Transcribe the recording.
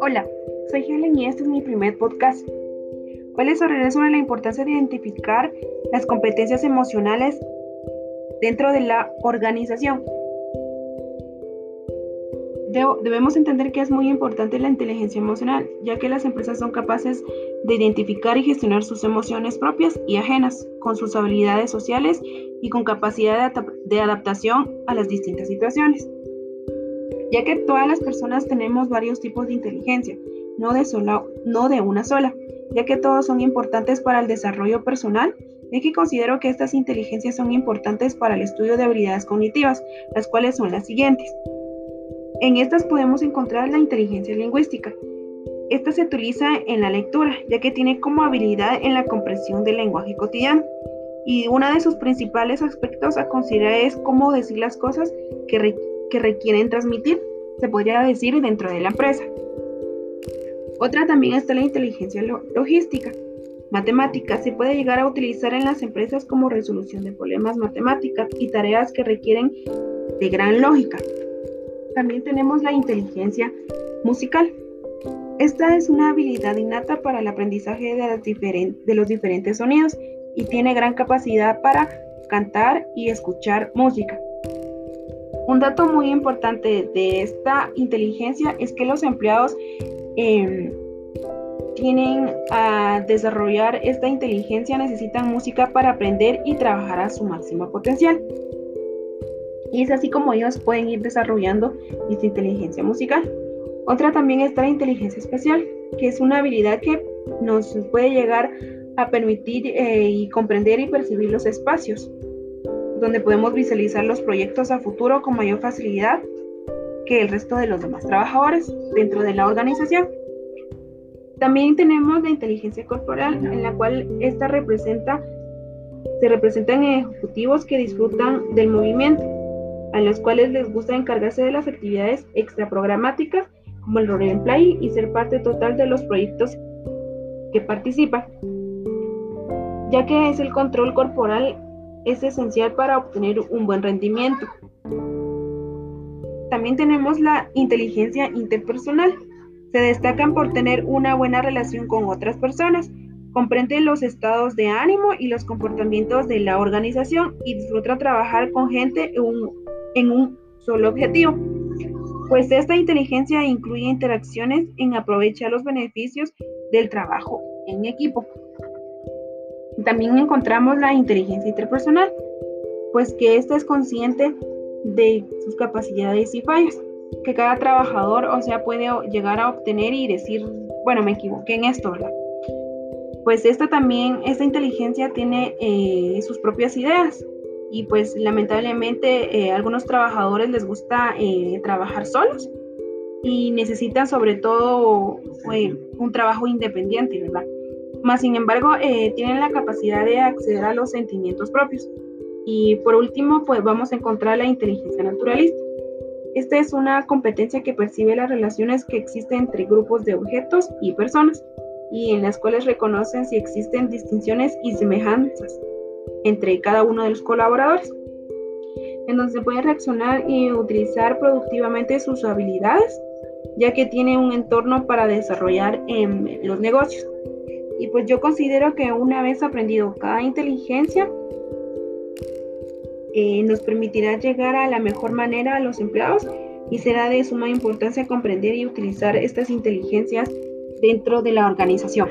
Hola, soy Helen y este es mi primer podcast. Hoy les hablaré sobre la importancia de identificar las competencias emocionales dentro de la organización debemos entender que es muy importante la inteligencia emocional, ya que las empresas son capaces de identificar y gestionar sus emociones propias y ajenas, con sus habilidades sociales y con capacidad de, adaptación a las distintas situaciones. Ya que todas las personas tenemos varios tipos de inteligencia, no de, no de una sola, ya que todos son importantes para el desarrollo personal es que considero que estas inteligencias son importantes para el estudio de habilidades cognitivas, las cuales son las siguientes. En estas podemos encontrar la inteligencia lingüística. Esta se utiliza en la lectura, ya que tiene como habilidad en la comprensión del lenguaje cotidiano. Y uno de sus principales aspectos a considerar es cómo decir las cosas que, requieren transmitir, se podría decir dentro de la empresa. Otra también está la inteligencia logística. Matemática se puede llegar a utilizar en las empresas como resolución de problemas matemáticas y tareas que requieren de gran lógica, también tenemos la inteligencia musical. Esta es una habilidad innata para el aprendizaje de, los diferentes sonidos y tiene gran capacidad para cantar y escuchar música. Un dato muy importante de esta inteligencia es que los empleados em, tienen a desarrollar esta inteligencia, necesitan música para aprender y trabajar a su máximo potencial. Y es así como ellos pueden ir desarrollando esta inteligencia musical. Otra también está la inteligencia especial, que es una habilidad que nos puede llegar a permitir eh, y comprender y percibir los espacios, donde podemos visualizar los proyectos a futuro con mayor facilidad que el resto de los demás trabajadores dentro de la organización. También tenemos la inteligencia corporal, en la cual esta representa, se representan ejecutivos que disfrutan del movimiento a los cuales les gusta encargarse de las actividades extraprogramáticas como el role play y ser parte total de los proyectos que participan, ya que es el control corporal es esencial para obtener un buen rendimiento. También tenemos la inteligencia interpersonal. Se destacan por tener una buena relación con otras personas, comprenden los estados de ánimo y los comportamientos de la organización y disfruta trabajar con gente en un solo objetivo, pues esta inteligencia incluye interacciones en aprovechar los beneficios del trabajo en equipo. También encontramos la inteligencia interpersonal, pues que ésta es consciente de sus capacidades y fallas, que cada trabajador, o sea, puede llegar a obtener y decir, bueno, me equivoqué en esto, ¿verdad? Pues esta también, esta inteligencia tiene eh, sus propias ideas, y pues lamentablemente eh, algunos trabajadores les gusta eh, trabajar solos y necesitan sobre todo eh, un trabajo independiente, ¿verdad? Más sin embargo, tienen la capacidad de acceder a los sentimientos propios. Y por último, pues vamos a encontrar la inteligencia naturalista. Esta es una competencia que percibe las relaciones que existen entre grupos de objetos y personas y en las cuales reconocen si existen distinciones y semejanzas entre cada uno de los colaboradores, en donde se puede reaccionar y utilizar productivamente sus habilidades, ya que tiene un entorno para desarrollar en los negocios. Y pues yo considero que una vez aprendido cada inteligencia, eh, nos permitirá llegar a la mejor manera a los empleados y será de suma importancia comprender y utilizar estas inteligencias dentro de la organización.